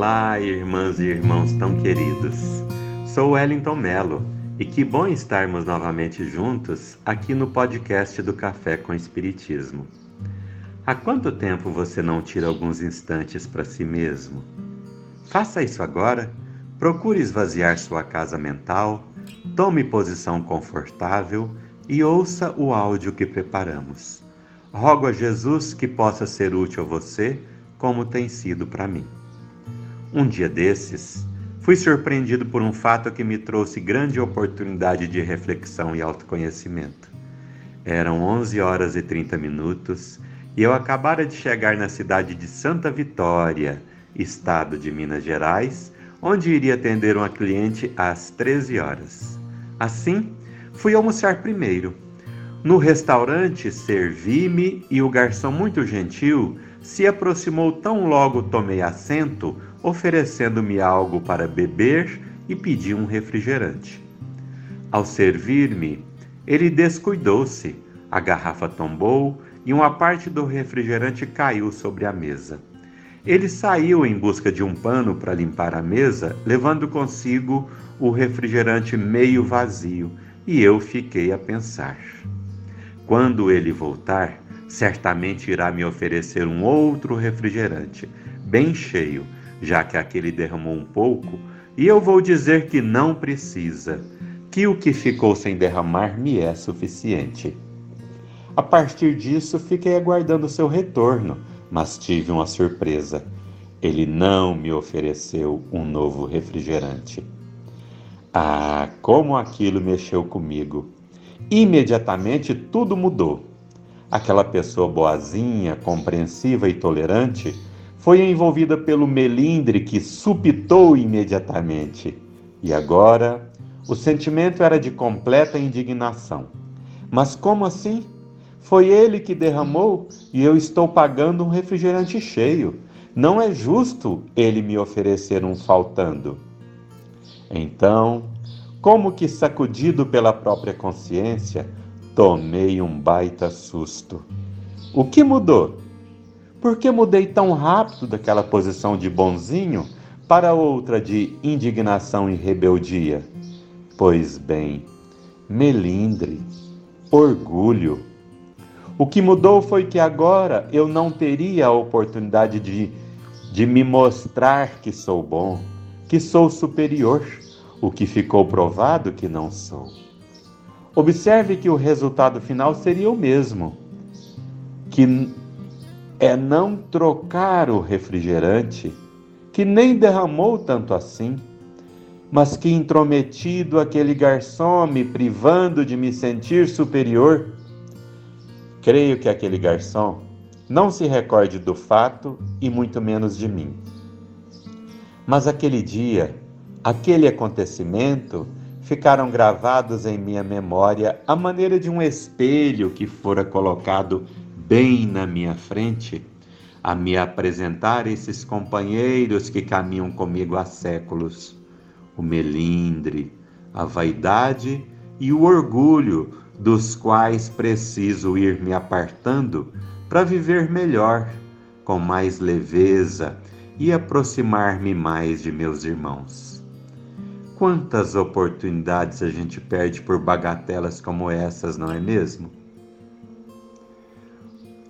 Olá, irmãs e irmãos tão queridos. Sou Wellington Melo e que bom estarmos novamente juntos aqui no podcast do Café com Espiritismo. Há quanto tempo você não tira alguns instantes para si mesmo? Faça isso agora. Procure esvaziar sua casa mental, tome posição confortável e ouça o áudio que preparamos. Rogo a Jesus que possa ser útil a você, como tem sido para mim. Um dia desses, fui surpreendido por um fato que me trouxe grande oportunidade de reflexão e autoconhecimento. Eram 11 horas e 30 minutos e eu acabara de chegar na cidade de Santa Vitória, estado de Minas Gerais, onde iria atender uma cliente às 13 horas. Assim, fui almoçar primeiro. No restaurante, servi-me e o garçom, muito gentil, se aproximou tão logo tomei assento oferecendo-me algo para beber e pedi um refrigerante. Ao servir-me, ele descuidou-se, a garrafa tombou e uma parte do refrigerante caiu sobre a mesa. Ele saiu em busca de um pano para limpar a mesa, levando consigo o refrigerante meio vazio, e eu fiquei a pensar. Quando ele voltar, certamente irá me oferecer um outro refrigerante, bem cheio, já que aquele derramou um pouco, e eu vou dizer que não precisa, que o que ficou sem derramar me é suficiente. A partir disso, fiquei aguardando seu retorno, mas tive uma surpresa. Ele não me ofereceu um novo refrigerante. Ah, como aquilo mexeu comigo! Imediatamente tudo mudou. Aquela pessoa boazinha, compreensiva e tolerante foi envolvida pelo melindre que supitou imediatamente. E agora, o sentimento era de completa indignação. Mas como assim? Foi ele que derramou e eu estou pagando um refrigerante cheio. Não é justo ele me oferecer um faltando. Então, como que sacudido pela própria consciência, tomei um baita susto. O que mudou? Por que mudei tão rápido daquela posição de bonzinho para outra de indignação e rebeldia? Pois bem, melindre, orgulho. O que mudou foi que agora eu não teria a oportunidade de, de me mostrar que sou bom, que sou superior, o que ficou provado que não sou. Observe que o resultado final seria o mesmo, que é não trocar o refrigerante, que nem derramou tanto assim, mas que intrometido aquele garçom me privando de me sentir superior. Creio que aquele garçom não se recorde do fato e muito menos de mim. Mas aquele dia, aquele acontecimento, ficaram gravados em minha memória à maneira de um espelho que fora colocado bem na minha frente, a me apresentar esses companheiros que caminham comigo há séculos: o melindre, a vaidade e o orgulho, dos quais preciso ir me apartando para viver melhor, com mais leveza e aproximar-me mais de meus irmãos. Quantas oportunidades a gente perde por bagatelas como essas, não é mesmo?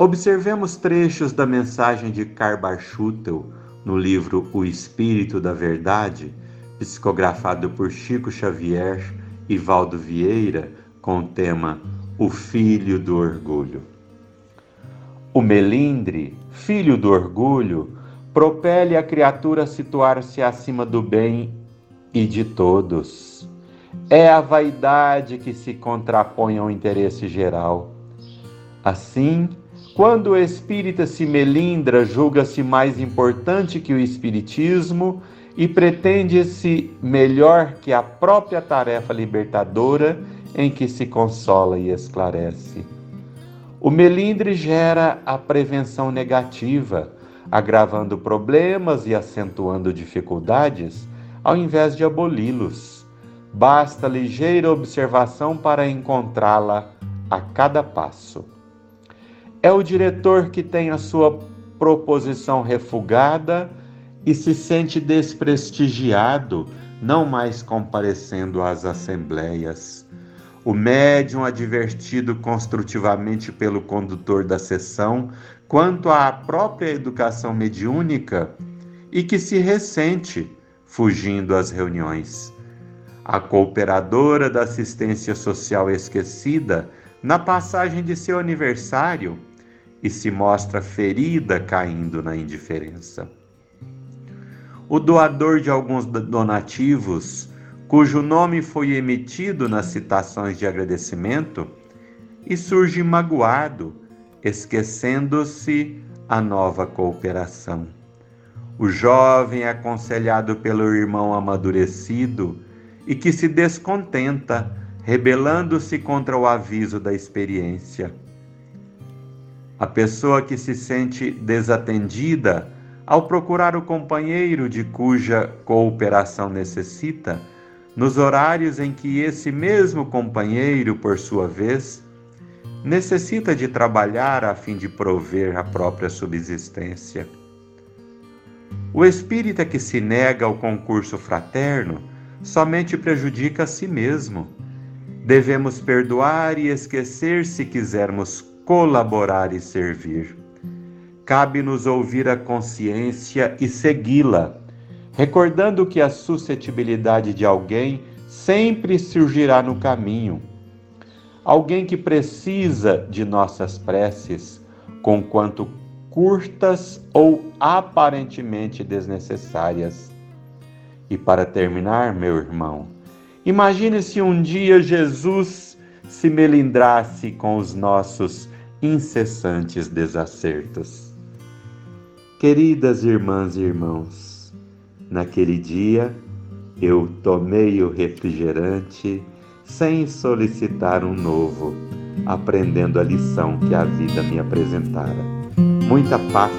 Observemos trechos da mensagem de Karl Schutel no livro O Espírito da Verdade, psicografado por Chico Xavier e Valdo Vieira, com o tema O Filho do Orgulho. O melindre, filho do orgulho, propele a criatura a situar-se acima do bem e de todos. É a vaidade que se contrapõe ao interesse geral. Assim, quando o espírita se melindra, julga-se mais importante que o espiritismo e pretende-se melhor que a própria tarefa libertadora em que se consola e esclarece. O melindre gera a prevenção negativa, agravando problemas e acentuando dificuldades, ao invés de aboli-los. Basta ligeira observação para encontrá-la a cada passo. É o diretor que tem a sua proposição refugada e se sente desprestigiado, não mais comparecendo às assembleias. O médium advertido construtivamente pelo condutor da sessão quanto à própria educação mediúnica e que se ressente fugindo às reuniões. A cooperadora da assistência social esquecida na passagem de seu aniversário e se mostra ferida caindo na indiferença o doador de alguns donativos, cujo nome foi emitido nas citações de agradecimento, e surge magoado, esquecendo-se a nova cooperação. O jovem aconselhado pelo irmão amadurecido e que se descontenta, rebelando-se contra o aviso da experiência. A pessoa que se sente desatendida ao procurar o companheiro de cuja cooperação necessita, nos horários em que esse mesmo companheiro, por sua vez, necessita de trabalhar a fim de prover a própria subsistência. O espírita que se nega ao concurso fraterno somente prejudica a si mesmo. Devemos perdoar e esquecer se quisermos colaborar e servir cabe-nos ouvir a consciência e segui-la, recordando que a suscetibilidade de alguém sempre surgirá no caminho. Alguém que precisa de nossas preces, conquanto curtas ou aparentemente desnecessárias. E para terminar, meu irmão, imagine se um dia Jesus se melindrasse com os nossos incessantes desacertos. Queridas irmãs e irmãos, naquele dia eu tomei o refrigerante sem solicitar um novo, aprendendo a lição que a vida me apresentara. Muita paz